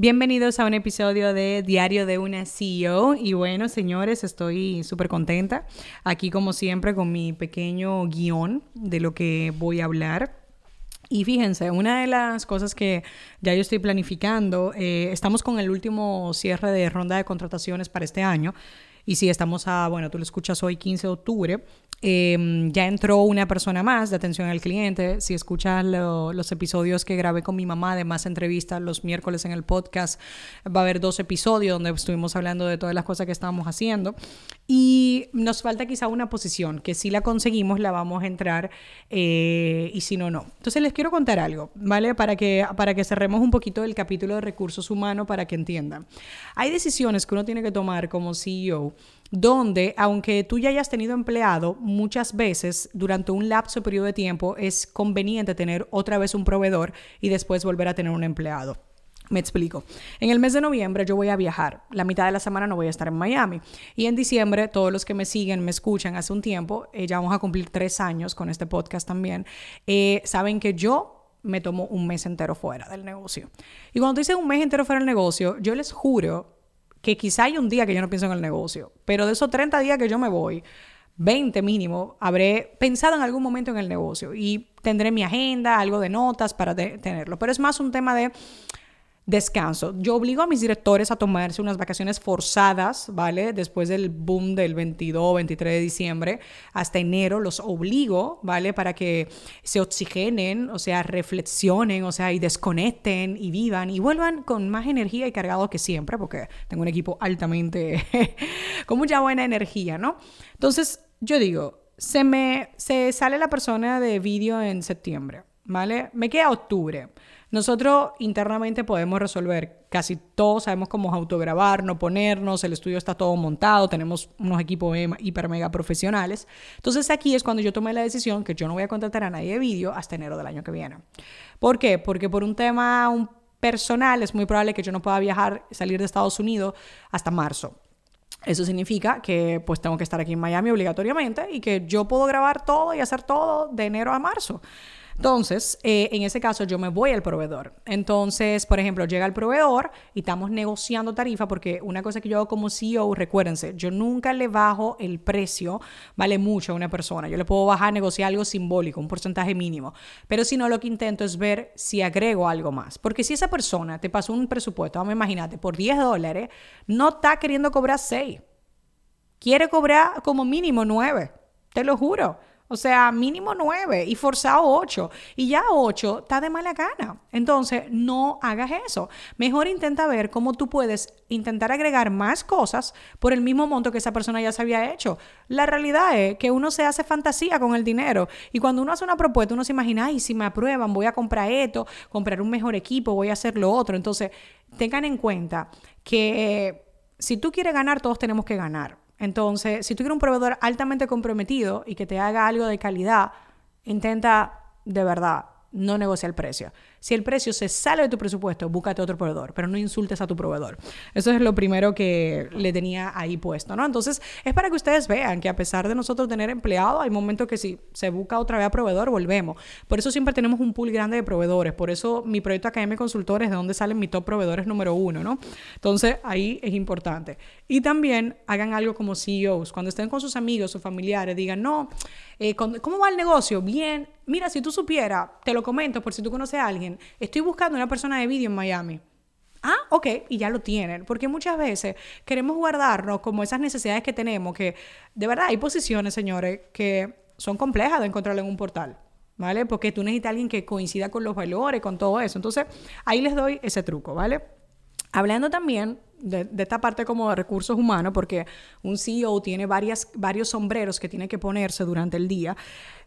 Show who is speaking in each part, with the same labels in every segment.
Speaker 1: Bienvenidos a un episodio de Diario de una CEO. Y bueno, señores, estoy súper contenta. Aquí, como siempre, con mi pequeño guion de lo que voy a hablar. Y fíjense, una de las cosas que ya yo estoy planificando, eh, estamos con el último cierre de ronda de contrataciones para este año. Y si estamos a, bueno, tú lo escuchas hoy 15 de octubre, Em, ya entró una persona más de atención al cliente. Si escuchas los episodios que grabé con mi mamá de más entrevistas los miércoles en el podcast, va a haber dos episodios donde estuvimos hablando de todas las cosas que estábamos haciendo. Y nos falta quizá una posición que si la conseguimos la vamos a entrar eh, y si no, no. Entonces les quiero contar algo, ¿vale? Para que, para que cerremos un poquito el capítulo de recursos humanos para que entiendan. Hay decisiones que uno tiene que tomar como CEO donde, aunque tú ya hayas tenido empleado, muchas veces durante un lapso periodo de tiempo es conveniente tener otra vez un proveedor y después volver a tener un empleado. Me explico. En el mes de noviembre yo voy a viajar. La mitad de la semana no voy a estar en Miami. Y en diciembre, todos los que me siguen, me escuchan hace un tiempo, eh, ya vamos a cumplir tres años con este podcast también, eh, saben que yo me tomo un mes entero fuera del negocio. Y cuando dice un mes entero fuera del negocio, yo les juro que quizá hay un día que yo no pienso en el negocio, pero de esos 30 días que yo me voy, 20 mínimo, habré pensado en algún momento en el negocio y tendré mi agenda, algo de notas para tenerlo. Pero es más un tema de descanso. Yo obligo a mis directores a tomarse unas vacaciones forzadas, ¿vale? Después del boom del 22, 23 de diciembre hasta enero, los obligo, ¿vale? Para que se oxigenen, o sea, reflexionen, o sea, y desconecten y vivan y vuelvan con más energía y cargados que siempre, porque tengo un equipo altamente, con mucha buena energía, ¿no? Entonces, yo digo, se me, se sale la persona de vídeo en septiembre, ¿vale? Me queda octubre. Nosotros internamente podemos resolver casi todo, sabemos cómo autograbar, no ponernos, el estudio está todo montado, tenemos unos equipos hiper mega profesionales. Entonces aquí es cuando yo tomé la decisión que yo no voy a contratar a nadie de vídeo hasta enero del año que viene. ¿Por qué? Porque por un tema un personal es muy probable que yo no pueda viajar, salir de Estados Unidos hasta marzo. Eso significa que pues tengo que estar aquí en Miami obligatoriamente y que yo puedo grabar todo y hacer todo de enero a marzo. Entonces, eh, en ese caso yo me voy al proveedor. Entonces, por ejemplo, llega el proveedor y estamos negociando tarifa porque una cosa que yo hago como CEO, recuérdense, yo nunca le bajo el precio, vale mucho a una persona. Yo le puedo bajar, negociar algo simbólico, un porcentaje mínimo. Pero si no, lo que intento es ver si agrego algo más. Porque si esa persona te pasó un presupuesto, vamos a imaginarte, por 10 dólares, no está queriendo cobrar 6. Quiere cobrar como mínimo 9. Te lo juro. O sea, mínimo nueve y forzado ocho. Y ya ocho está de mala gana. Entonces, no hagas eso. Mejor intenta ver cómo tú puedes intentar agregar más cosas por el mismo monto que esa persona ya se había hecho. La realidad es que uno se hace fantasía con el dinero. Y cuando uno hace una propuesta, uno se imagina, ay, si me aprueban, voy a comprar esto, comprar un mejor equipo, voy a hacer lo otro. Entonces, tengan en cuenta que si tú quieres ganar, todos tenemos que ganar. Entonces, si tú quieres un proveedor altamente comprometido y que te haga algo de calidad, intenta de verdad no negocia el precio. Si el precio se sale de tu presupuesto, búscate otro proveedor, pero no insultes a tu proveedor. Eso es lo primero que le tenía ahí puesto, ¿no? Entonces, es para que ustedes vean que a pesar de nosotros tener empleados, hay momentos que si se busca otra vez a proveedor, volvemos. Por eso siempre tenemos un pool grande de proveedores. Por eso mi proyecto Academia Consultores, de donde salen mis top proveedores número uno, ¿no? Entonces, ahí es importante. Y también hagan algo como CEOs. Cuando estén con sus amigos, sus familiares, digan, no, eh, ¿cómo va el negocio? Bien. Mira, si tú supieras, te lo comento por si tú conoces a alguien, estoy buscando una persona de vídeo en Miami. Ah, ok, y ya lo tienen, porque muchas veces queremos guardarnos como esas necesidades que tenemos, que de verdad hay posiciones, señores, que son complejas de encontrar en un portal, ¿vale? Porque tú necesitas a alguien que coincida con los valores, con todo eso. Entonces, ahí les doy ese truco, ¿vale? Hablando también de, esta parte como de recursos humanos, porque un CEO tiene varias, varios sombreros que tiene que ponerse durante el día.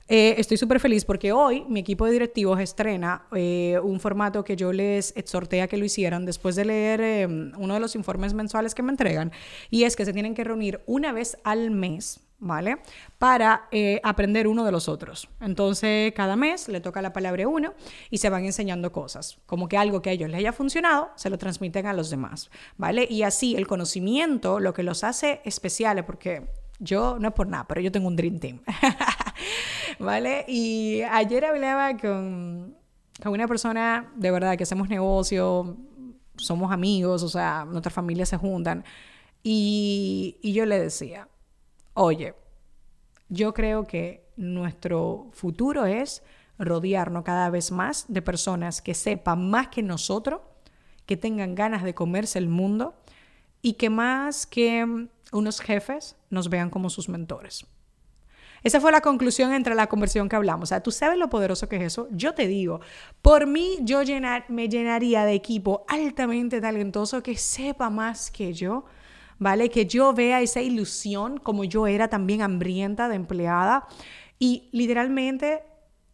Speaker 1: Eh, estoy súper feliz porque hoy mi equipo de directivos estrena eh, un formato que yo les exhorté a que lo hicieran después de leer em, uno de los informes mensuales que me entregan, y es que se tienen que reunir una vez al mes ¿vale? Para eh, aprender uno de los otros. Entonces, cada mes le toca la palabra uno y se van enseñando cosas. Como que algo que a ellos les haya funcionado, se lo transmiten a los demás, ¿vale? Y así el conocimiento, lo que los hace especiales, porque yo no es por nada, pero yo tengo un Dream Team, ¿vale? Y ayer hablaba con, con una persona de verdad que hacemos negocio, somos amigos, o sea, nuestras familias se juntan. Y, y yo le decía, Oye, yo creo que nuestro futuro es rodearnos cada vez más de personas que sepan más que nosotros, que tengan ganas de comerse el mundo y que más que unos jefes nos vean como sus mentores. Esa fue la conclusión entre la conversión que hablamos. O sea, tú sabes lo poderoso que es eso. Yo te digo, por mí yo me llenaría de equipo altamente talentoso que sepa más que yo ¿vale? Que yo vea esa ilusión como yo era también hambrienta de empleada y literalmente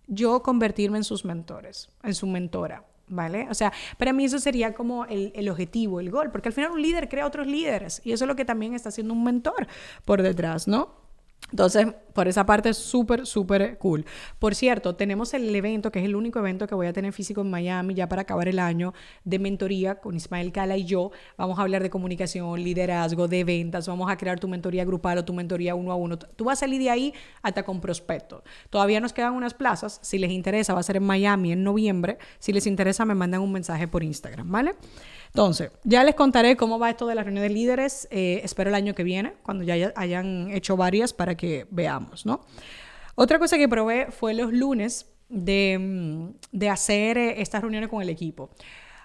Speaker 1: yo convertirme en sus mentores, en su mentora. ¿Vale? O sea, para mí eso sería como el, el, objetivo, el gol, porque al final un líder crea otros líderes y eso es lo que también está haciendo un mentor por detrás, ¿no? Entonces, por esa parte es súper, súper cool. Por cierto, tenemos el evento, que es el único evento que voy a tener físico en Miami ya para acabar el año, de mentoría con Ismael Cala y yo. Vamos a hablar de comunicación, liderazgo, de ventas, vamos a crear tu mentoría grupal o tu mentoría uno a uno. Tú vas a salir de ahí hasta con prospecto. Todavía nos quedan unas plazas. Si les interesa, va a ser en Miami en noviembre. Si les interesa, me mandan un mensaje por Instagram, ¿vale? Entonces, ya les contaré cómo va esto de la reunión de líderes. Eh, espero el año que viene, cuando ya hayan hecho varias para que veamos, ¿no? Otra cosa que probé fue los lunes de, mm, hacer eh, estas reuniones con el equipo.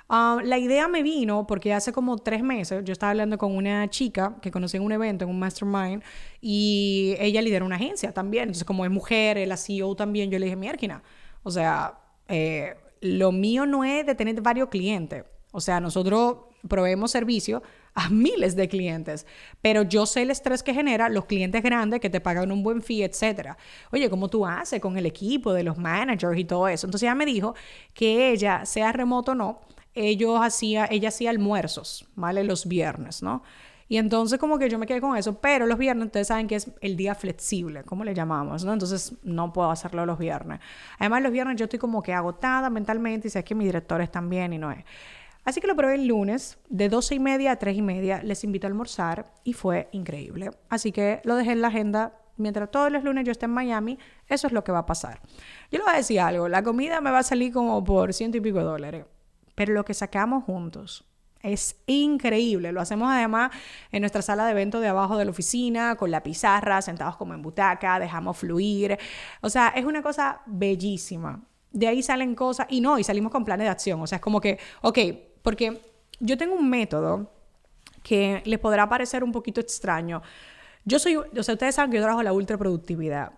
Speaker 1: Ah, la idea me vino porque hace como tres meses yo estaba hablando con una chica que conocí en un evento, en un mastermind, y ella lidera una agencia también. Entonces, como es mujer, la CEO también, yo le dije, Mierkina, o sea, eh, lo mío no es de tener varios clientes. O sea, nosotros proveemos servicio a miles de clientes, pero yo sé el estrés que genera los clientes grandes que te pagan un buen fee, etcétera. Oye, ¿cómo tú haces con el equipo de los managers y todo eso? Entonces ella me dijo que ella, sea remoto o no, ellos hacía, ella hacía almuerzos, ¿vale? Los viernes, ¿no? Y entonces como que yo me quedé con eso, pero los viernes ustedes saben que es el día flexible, como le llamamos, ¿no? Entonces no puedo hacerlo los viernes. Además los viernes yo estoy como que agotada mentalmente y sé que mis directores también y no es. Así que lo probé el lunes, de 12 y media a 3 y media. Les invito a almorzar y fue increíble. Así que lo dejé en la agenda. Mientras todos los lunes yo esté en Miami, eso es lo que va a pasar. Yo le voy a decir algo: la comida me va a salir como por ciento y pico de dólares. Pero lo que sacamos juntos es increíble. Lo hacemos además en nuestra sala de eventos de abajo de la oficina, con la pizarra, sentados como en butaca, dejamos fluir. O sea, es una cosa bellísima. De ahí salen cosas y no, y salimos con planes de acción. O sea, es como que, ok, porque yo tengo un método que les podrá parecer un poquito extraño. Yo soy, o sea, ustedes saben que yo trabajo la ultra productividad,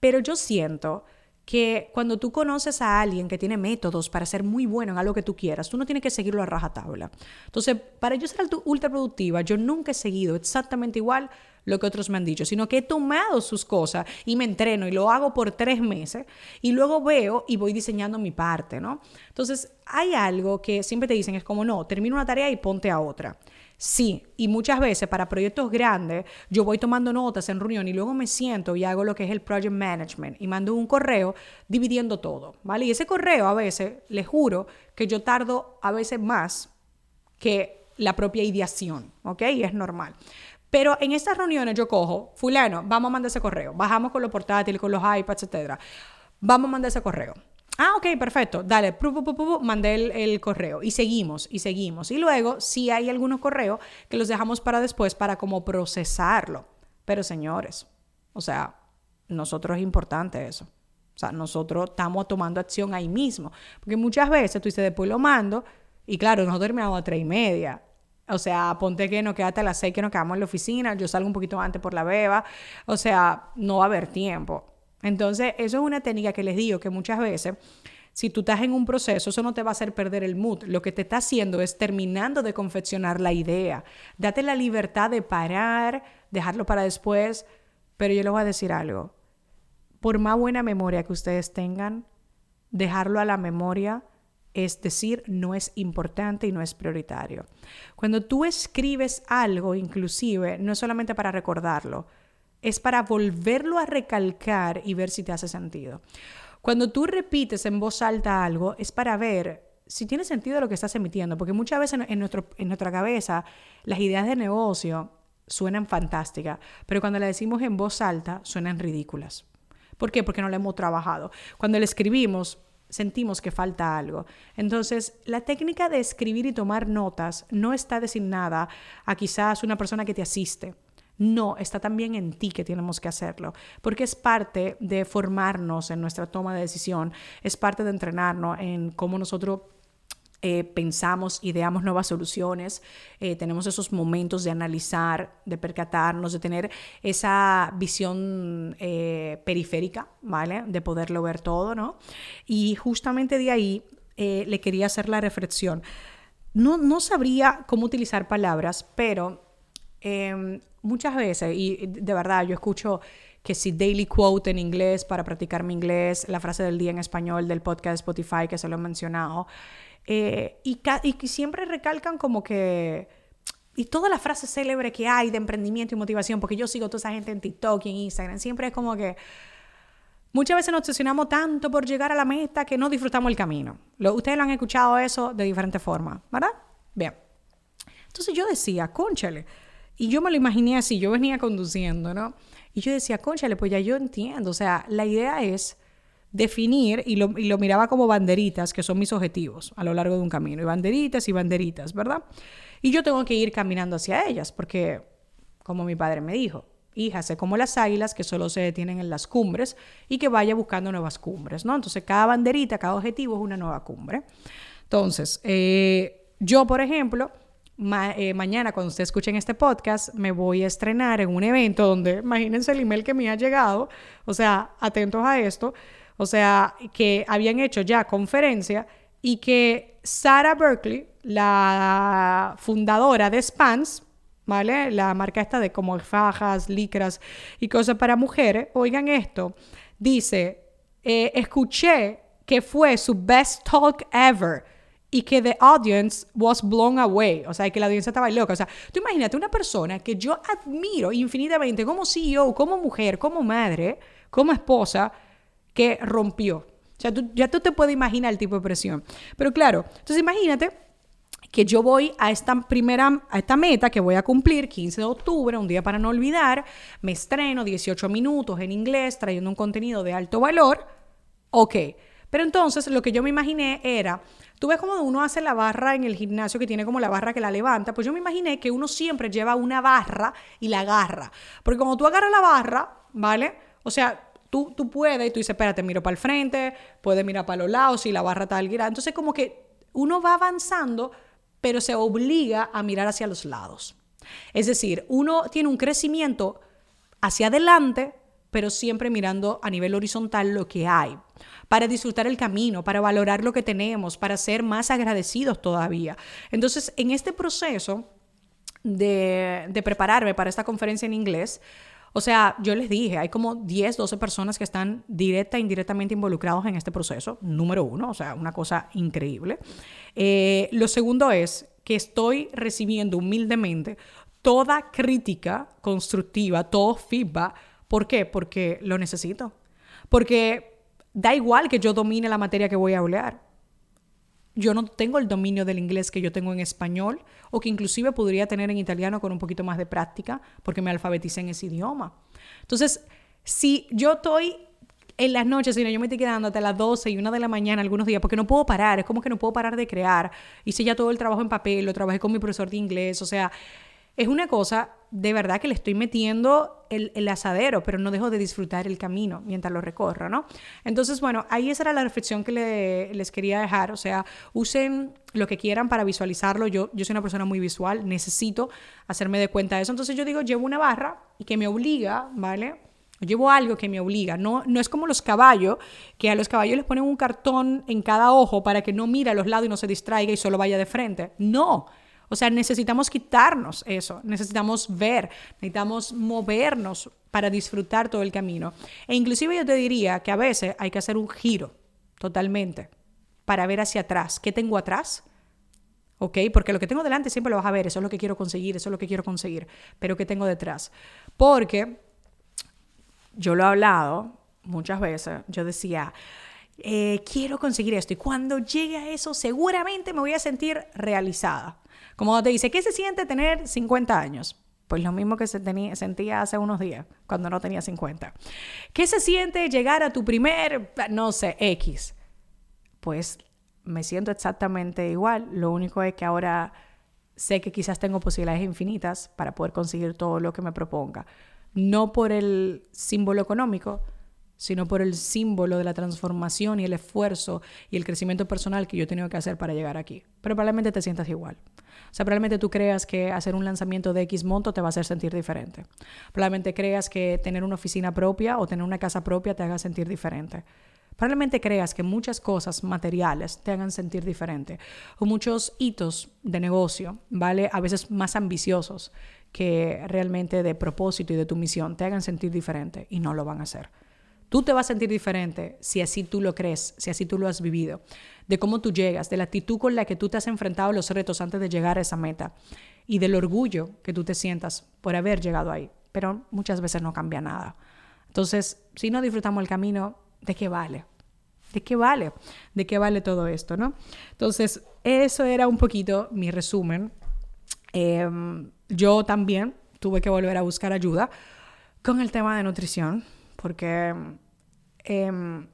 Speaker 1: pero yo siento que cuando tú conoces a alguien que tiene métodos para ser muy bueno en algo que tú quieras, tú no tienes que seguirlo a rajatabla. Entonces, para yo ser ultra productiva, yo nunca he seguido exactamente igual lo que otros me han dicho, sino que he tomado sus cosas y me entreno y lo hago por tres meses y luego veo y voy diseñando mi parte, ¿no? Entonces, hay algo que siempre te dicen, es como, no, termina una tarea y ponte a otra. Sí, y muchas veces para proyectos grandes yo voy tomando notas en reunión y luego me siento y hago lo que es el project management y mando un correo dividiendo todo, ¿vale? Y ese correo a veces, les juro que yo tardo a veces más que la propia ideación, ¿ok? Y es normal. Pero en estas reuniones yo cojo, fulano, vamos a mandar ese correo, bajamos con los portátiles, con los iPads, etcétera. Vamos a mandar ese correo. Ah, ok, perfecto. Dale, mandé el, correo y seguimos y seguimos. Y luego, si hay algunos correos que los dejamos para después para como procesarlo. Pero señores, o sea, nosotros es importante eso. O sea, nosotros estamos tomando acción ahí mismo. Porque muchas veces tú dices, después lo mando y claro, nosotros terminamos a tres y media. O sea, ponte que nos queda hasta las seis que nos quedamos en la oficina, yo salgo un poquito antes por la beba, o sea, no va a haber tiempo. Entonces, eso es una técnica que les digo que muchas veces, si tú estás en un proceso, eso no te va a hacer perder el mood. Lo que te está haciendo es terminando de confeccionar la idea. Date la libertad de parar, dejarlo para después, pero yo les voy a decir algo. Por más buena memoria que ustedes tengan, dejarlo a la memoria es decir, no es importante y no es prioritario. Cuando tú escribes algo, inclusive, no es solamente para recordarlo, es para volverlo a recalcar y ver si te hace sentido. Cuando tú repites en voz alta algo, es para ver si tiene sentido lo que estás emitiendo, porque muchas veces en, nuestro, en nuestra cabeza las ideas de negocio suenan fantásticas, pero cuando las decimos en voz alta suenan ridículas. ¿Por qué? Porque no la hemos trabajado. Cuando la escribimos, sentimos que falta algo. Entonces, la técnica de escribir y tomar notas no está designada a quizás una persona que te asiste. No, está también en ti que tenemos que hacerlo, porque es parte de formarnos en nuestra toma de decisión, es parte de entrenarnos en cómo nosotros eh, pensamos, ideamos nuevas soluciones, eh, tenemos esos momentos de analizar, de percatarnos, de tener esa visión eh, periférica, ¿vale? De poderlo ver todo, ¿no? Y justamente de ahí le quería hacer la reflexión. No, no sabría cómo utilizar palabras, pero em, muchas veces, y de verdad yo escucho que si daily quote en inglés para practicar mi inglés, la frase del día en español del podcast Spotify que se lo he mencionado, eh, y, y siempre recalcan como que... Y todas las frases célebres que hay de emprendimiento y motivación, porque yo sigo a toda esa gente en TikTok y en Instagram, siempre es como que muchas veces nos obsesionamos tanto por llegar a la meta que no disfrutamos el camino. Lo, ustedes lo han escuchado eso de diferentes formas, ¿verdad? Bien. Entonces yo decía, conchale. Y yo me lo imaginé así, yo venía conduciendo, ¿no? Y yo decía, conchale, pues ya yo entiendo. O sea, la idea es definir, y lo, miraba como banderitas, que son mis objetivos a lo largo de un camino, y banderitas y banderitas, ¿verdad? Y yo tengo que ir caminando hacia ellas, porque, como mi padre me dijo, hija, sé como las águilas que solo se detienen en las cumbres y que vaya buscando nuevas cumbres, ¿no? Entonces, cada banderita, cada objetivo es una nueva cumbre. Entonces, eh, yo, por ejemplo, eh, mañana cuando ustedes escuchen este podcast, me voy a estrenar en un evento donde, imagínense el email que me ha llegado, o sea, atentos a esto, o sea, que habían hecho ya conferencia y que Sarah Berkeley, la fundadora de Spans, ¿vale? La marca esta de como fajas, licras y cosas para mujeres, oigan esto, dice, eh, escuché que fue su best talk ever y que the audience was blown away, o sea, que la audiencia estaba loca. O sea, tú imagínate una persona que yo admiro infinitamente como CEO, como mujer, como madre, como esposa, que rompió. O sea, ya tú te puedes imaginar el tipo de presión. Pero claro, entonces imagínate que yo voy a esta primera, a esta meta que voy a cumplir 15 de octubre, un día para no olvidar, me estreno 18 minutos en inglés trayendo un contenido de alto valor, ok. Pero entonces lo que yo me imaginé era, tú ves como uno hace la barra en el gimnasio que tiene como la barra que la levanta, pues yo me imaginé que uno siempre lleva una barra y la agarra. Porque cuando tú agarras la barra, ¿vale? O sea, Tú, tú puedes y tú dices, espérate, miro para el frente, puedes mirar para los lados y la barra está alguirada. Entonces como que uno va avanzando, pero se obliga a mirar hacia los lados. Es decir, uno tiene un crecimiento hacia adelante, pero siempre mirando a nivel horizontal lo que hay, para disfrutar el camino, para valorar lo que tenemos, para ser más agradecidos todavía. Entonces, en este proceso de prepararme para esta conferencia en inglés, o sea, yo les dije, hay como 10, 12 personas que están directa e indirectamente involucrados en este proceso, número uno, o sea, una cosa increíble. Eh, lo segundo es que estoy recibiendo humildemente toda crítica constructiva, todo feedback. ¿Por qué? Porque lo necesito. Porque da igual que yo domine la materia que voy a hablar yo no tengo el dominio del inglés que yo tengo en español o que inclusive podría tener en italiano con un poquito más de práctica porque me alfabeticé en ese idioma. Entonces, si yo estoy en las noches, sino yo me estoy quedando hasta las 12 y 1 de la mañana algunos días porque no puedo parar, es como que no puedo parar de crear. Hice ya todo el trabajo en papel, lo trabajé con mi profesor de inglés, o sea, es una cosa de verdad que le estoy metiendo el, asadero, pero no dejo de disfrutar el camino mientras lo recorro, ¿no? Entonces, bueno, ahí esa era la reflexión que les quería dejar. O sea, usen lo que quieran para visualizarlo. Yo, yo soy una persona muy visual, necesito hacerme de cuenta de eso. Entonces yo digo, llevo una barra y que me obliga, ¿vale? Llevo algo que me obliga. No, no es como los caballos, que a los caballos les ponen un cartón en cada ojo para que no mire a los lados y no se distraiga y solo vaya de frente. No. O sea, necesitamos quitarnos eso, necesitamos ver, necesitamos movernos para disfrutar todo el camino. E inclusive yo te diría que a veces hay que hacer un giro totalmente para ver hacia atrás. ¿Qué tengo atrás? ¿Ok? Porque lo que tengo delante siempre lo vas a ver, eso es lo que quiero conseguir, eso es lo que quiero conseguir, pero ¿qué tengo detrás? Porque yo lo he hablado muchas veces, yo decía, eh, quiero conseguir esto y cuando llegue a eso seguramente me voy a sentir realizada. Como te dice, ¿qué se siente tener 50 años? Pues lo mismo que se sentía hace unos días, cuando no tenía 50. ¿Qué se siente llegar a tu primer, no sé, X? Pues me siento exactamente igual. Lo único es que ahora sé que quizás tengo posibilidades infinitas para poder conseguir todo lo que me proponga. No por el símbolo económico, sino por el símbolo de la transformación y el esfuerzo y el crecimiento personal que yo he tenido que hacer para llegar aquí. Pero probablemente te sientas igual. O sea, probablemente tú creas que hacer un lanzamiento de X monto te va a hacer sentir diferente. Probablemente creas que tener una oficina propia o tener una casa propia te haga sentir diferente. Probablemente creas que muchas cosas materiales te hagan sentir diferente o muchos hitos de negocio, ¿vale? A veces más ambiciosos que realmente de propósito y de tu misión te hagan sentir diferente y no lo van a hacer. Tú te vas a sentir diferente si así tú lo crees, si así tú lo has vivido, de cómo tú llegas, de la actitud con la que tú te has enfrentado los retos antes de llegar a esa meta y del orgullo que tú te sientas por haber llegado ahí. Pero muchas veces no cambia nada. Entonces, si no disfrutamos el camino, ¿de qué vale? ¿De qué vale? ¿De qué vale todo esto, no? Entonces, eso era un poquito mi resumen. Em, yo también tuve que volver a buscar ayuda con el tema de nutrición, porque em,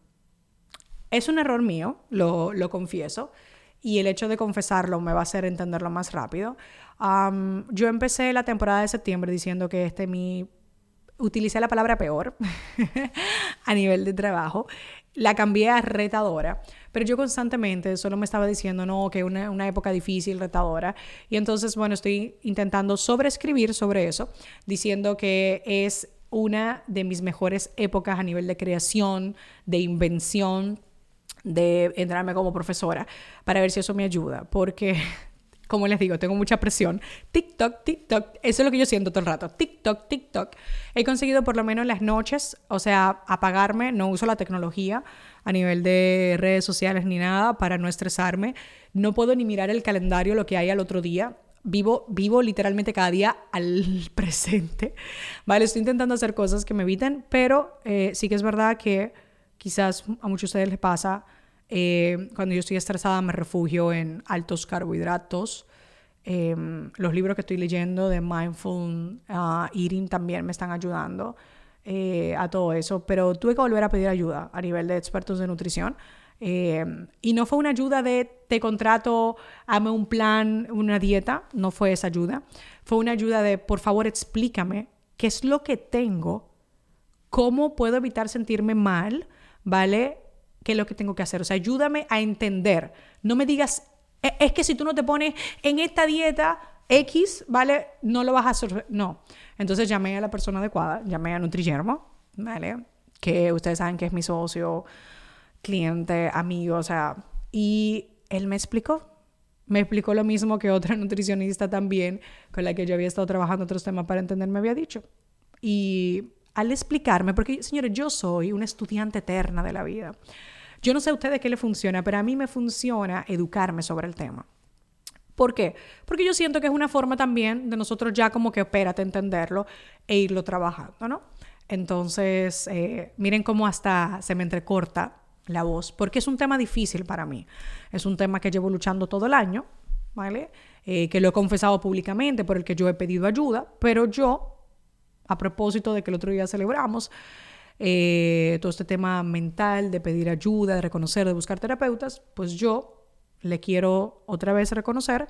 Speaker 1: es un error mío, lo, lo, confieso, y el hecho de confesarlo me va a hacer entenderlo más rápido. yo empecé la temporada de septiembre diciendo que este mi utilicé la palabra peor a nivel de trabajo la cambié a retadora, pero yo constantemente solo me estaba diciendo, no, que una, una época difícil, retadora, y entonces, bueno, estoy intentando sobreescribir sobre eso, diciendo que es una de mis mejores épocas a nivel de creación, de invención, de entrarme como profesora, para ver si eso me ayuda, porque como les digo, tengo mucha presión. TikTok, TikTok, eso es lo que yo siento todo el rato. TikTok, TikTok. He conseguido por lo menos en las noches, o sea, apagarme, no uso la tecnología a nivel de redes sociales ni nada para no estresarme. No puedo ni mirar el calendario, lo que hay al otro día. Vivo, vivo literalmente cada día al presente. Vale, estoy intentando hacer cosas que me eviten, pero eh, sí que es verdad que quizás a muchos de ustedes les pasa eh, cuando yo estoy estresada me refugio en altos carbohidratos. Em, los libros que estoy leyendo de Mindful uh, Eating también me están ayudando eh, a todo eso, pero tuve que volver a pedir ayuda a nivel de expertos de nutrición. Em, y no fue una ayuda de te contrato, hame un plan, una dieta, no fue esa ayuda. Fue una ayuda de por favor explícame qué es lo que tengo, cómo puedo evitar sentirme mal, ¿vale? qué es lo que tengo que hacer. O sea, ayúdame a entender. No me digas, e, es que si tú no te pones en esta dieta X, ¿vale? No lo vas a hacer. No. Entonces llamé a la persona adecuada, llamé a Nutrigermo, ¿vale? Que ustedes saben que es mi socio, cliente, amigo, o sea, y él me explicó. Me explicó lo mismo que otra nutricionista también, con la que yo había estado trabajando otros temas para entender, me había dicho. Y al explicarme, porque señores, yo soy una estudiante eterna de la vida. Yo no sé a ustedes qué le funciona, pero a mí me funciona educarme sobre el tema. ¿Por qué? Porque yo siento que es una forma también de nosotros ya como que espérate entenderlo e irlo trabajando, ¿no? Entonces, eh, miren cómo hasta se me entrecorta la voz, porque es un tema difícil para mí. Es un tema que llevo luchando todo el año, ¿vale? Eh, que lo he confesado públicamente, por el que yo he pedido ayuda, pero yo a propósito de que el otro día celebramos eh, todo este tema mental, de pedir ayuda, de reconocer, de buscar terapeutas, pues yo le quiero otra vez reconocer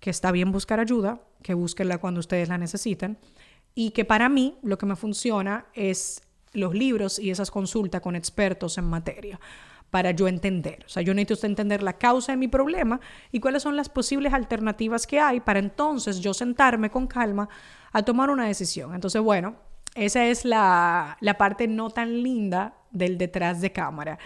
Speaker 1: que está bien buscar ayuda, que búsquenla cuando ustedes la necesiten y que para mí lo que me funciona es los libros y esas consultas con expertos en materia para yo entender. O sea, yo necesito entender la causa de mi problema y cuáles son las posibles alternativas que hay para entonces yo sentarme con calma a tomar una decisión. Entonces, bueno, esa es la, la parte no tan linda del detrás de cámara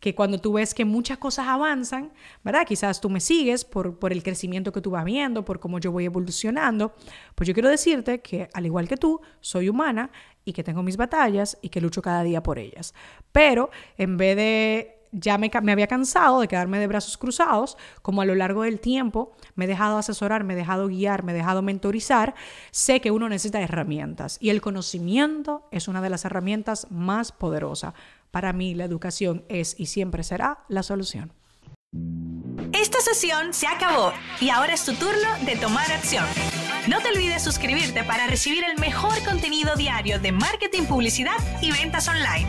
Speaker 1: que cuando tú ves que muchas cosas avanzan, ¿verdad? Quizás tú me sigues por, por, el crecimiento que tú vas viendo, por cómo yo voy evolucionando, pues yo quiero decirte que al igual que tú, soy humana y que tengo mis batallas y que lucho cada día por ellas. Pero en vez de ya me, me, había cansado de quedarme de brazos cruzados, como a lo largo del tiempo me he dejado asesorar, me he dejado guiar, me he dejado mentorizar, sé que uno necesita herramientas y el conocimiento es una de las herramientas más poderosas. Para mí la educación es y siempre será la solución.
Speaker 2: Esta sesión se acabó y ahora es tu turno de tomar acción. No te olvides suscribirte para recibir el mejor contenido diario de marketing, publicidad y ventas online.